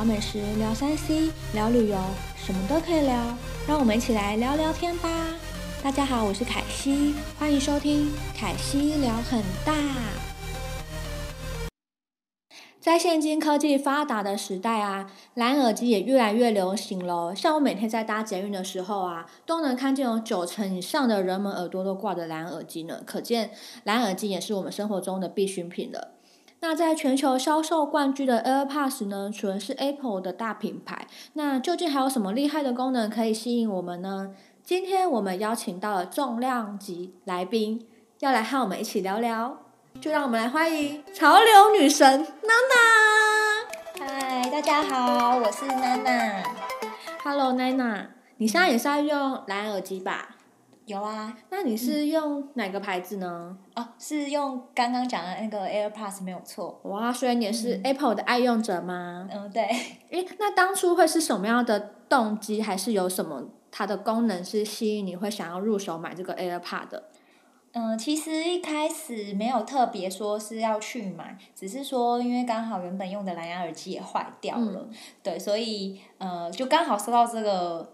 聊美食，聊山西聊旅游，什么都可以聊。让我们一起来聊聊天吧。大家好，我是凯西，欢迎收听凯西聊很大。在现今科技发达的时代啊，蓝耳机也越来越流行了。像我每天在搭捷运的时候啊，都能看见有九成以上的人们耳朵都挂着蓝耳机呢。可见蓝耳机也是我们生活中的必需品了。那在全球销售冠军的 AirPods 呢，除了是 Apple 的大品牌，那究竟还有什么厉害的功能可以吸引我们呢？今天我们邀请到了重量级来宾，要来和我们一起聊聊。就让我们来欢迎潮流女神娜娜。嗨，大家好，我是娜娜。Hello，娜娜，你现在也是在用蓝牙耳机吧？有啊。那你是用哪个牌子呢？嗯、哦，是用刚刚讲的那个 AirPods，没有错。哇，所以你也是 Apple 的爱用者吗？嗯，对。诶，那当初会是什么样的动机，还是有什么它的功能是吸引你会想要入手买这个 AirPods 的？嗯，其实一开始没有特别说是要去买，只是说因为刚好原本用的蓝牙耳机也坏掉了，嗯、对，所以呃就刚好收到这个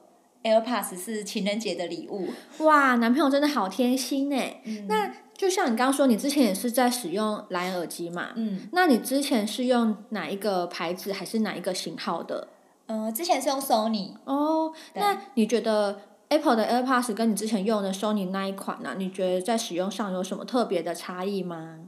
AirPods 是情人节的礼物。哇，男朋友真的好贴心呢。嗯、那就像你刚刚说，你之前也是在使用蓝牙耳机嘛？嗯。那你之前是用哪一个牌子还是哪一个型号的？呃，之前是用 Sony。哦，那你觉得？Apple 的 AirPods 跟你之前用的 Sony 那一款呢、啊？你觉得在使用上有什么特别的差异吗？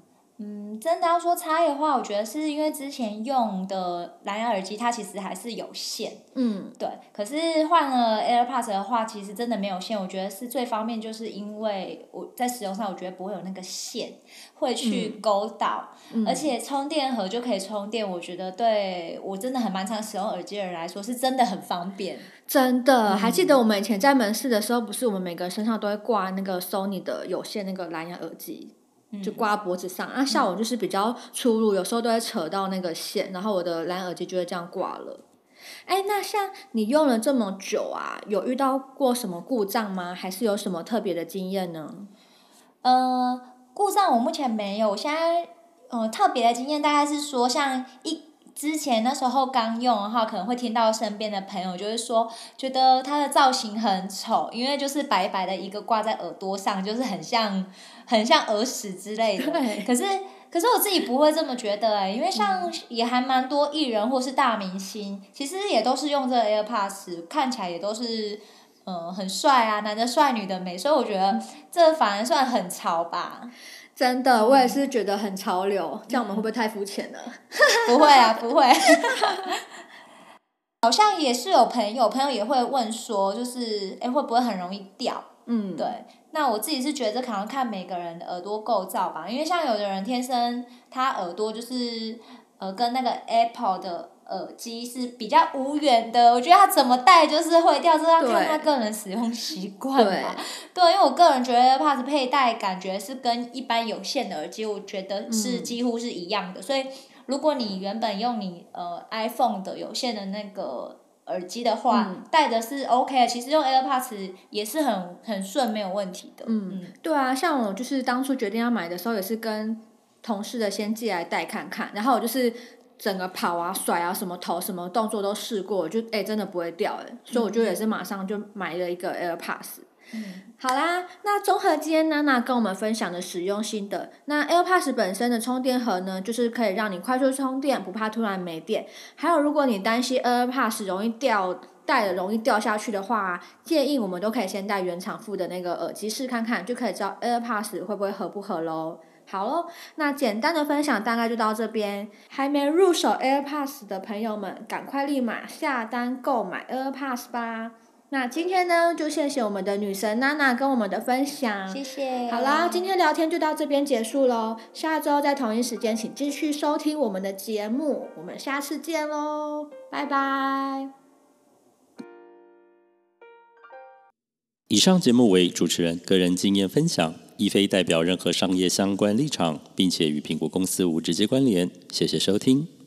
嗯，真的要说差异的话，我觉得是因为之前用的蓝牙耳机它其实还是有线，嗯，对。可是换了 AirPods 的话，其实真的没有线。我觉得是最方便，就是因为我在使用上，我觉得不会有那个线会去勾到，嗯、而且充电盒就可以充电。我觉得对我真的很蛮常使用耳机的人来说，是真的很方便。真的，嗯、还记得我们以前在门市的时候，不是我们每个人身上都会挂那个 Sony 的有线那个蓝牙耳机？就挂脖子上，那、嗯啊、像我就是比较粗鲁，有时候都会扯到那个线，然后我的蓝耳机就会这样挂了。哎，那像你用了这么久啊，有遇到过什么故障吗？还是有什么特别的经验呢？呃，故障我目前没有，我现在呃特别的经验大概是说，像一。之前那时候刚用的话，可能会听到身边的朋友就是说，觉得它的造型很丑，因为就是白白的一个挂在耳朵上，就是很像很像耳屎之类的。可是可是我自己不会这么觉得哎，因为像也还蛮多艺人或是大明星，其实也都是用这个 AirPods，看起来也都是嗯、呃、很帅啊，男的帅，女的美，所以我觉得这反而算很潮吧。真的，我也是觉得很潮流，这样我们会不会太肤浅了？不会啊，不会。好像也是有朋友，朋友也会问说，就是哎，会不会很容易掉？嗯，对。那我自己是觉得，可能看每个人的耳朵构造吧，因为像有的人天生他耳朵就是呃跟那个 Apple 的。耳机是比较无缘的，我觉得它怎么戴就是会掉，这要看他个人使用习惯吧。对，对，因为我个人觉得 AirPods 佩戴感觉是跟一般有线的耳机，我觉得是几乎是一样的。嗯、所以如果你原本用你呃 iPhone 的有线的那个耳机的话，嗯、戴的是 OK 的，其实用 AirPods 也是很很顺，没有问题的。嗯，嗯对啊，像我就是当初决定要买的时候，也是跟同事的先借来戴看看，然后我就是。整个跑啊、甩啊、什么头、什么动作都试过，就哎、欸，真的不会掉哎，所以我就也是马上就买了一个 AirPods。嗯，好啦，那综合今天娜娜跟我们分享的使用心得，那 AirPods 本身的充电盒呢，就是可以让你快速充电，不怕突然没电。还有，如果你担心 AirPods 容易掉，戴了容易掉下去的话，建议我们都可以先戴原厂附的那个耳机试看看，就可以知道 AirPods 会不会合不合喽。好喽，那简单的分享大概就到这边。还没入手 AirPods 的朋友们，赶快立马下单购买 AirPods 吧。那今天呢，就谢谢我们的女神娜娜跟我们的分享，谢谢。好啦，今天聊天就到这边结束喽。下周在同一时间，请继续收听我们的节目。我们下次见喽，拜拜。以上节目为主持人个人经验分享。亦非代表任何商业相关立场，并且与苹果公司无直接关联。谢谢收听。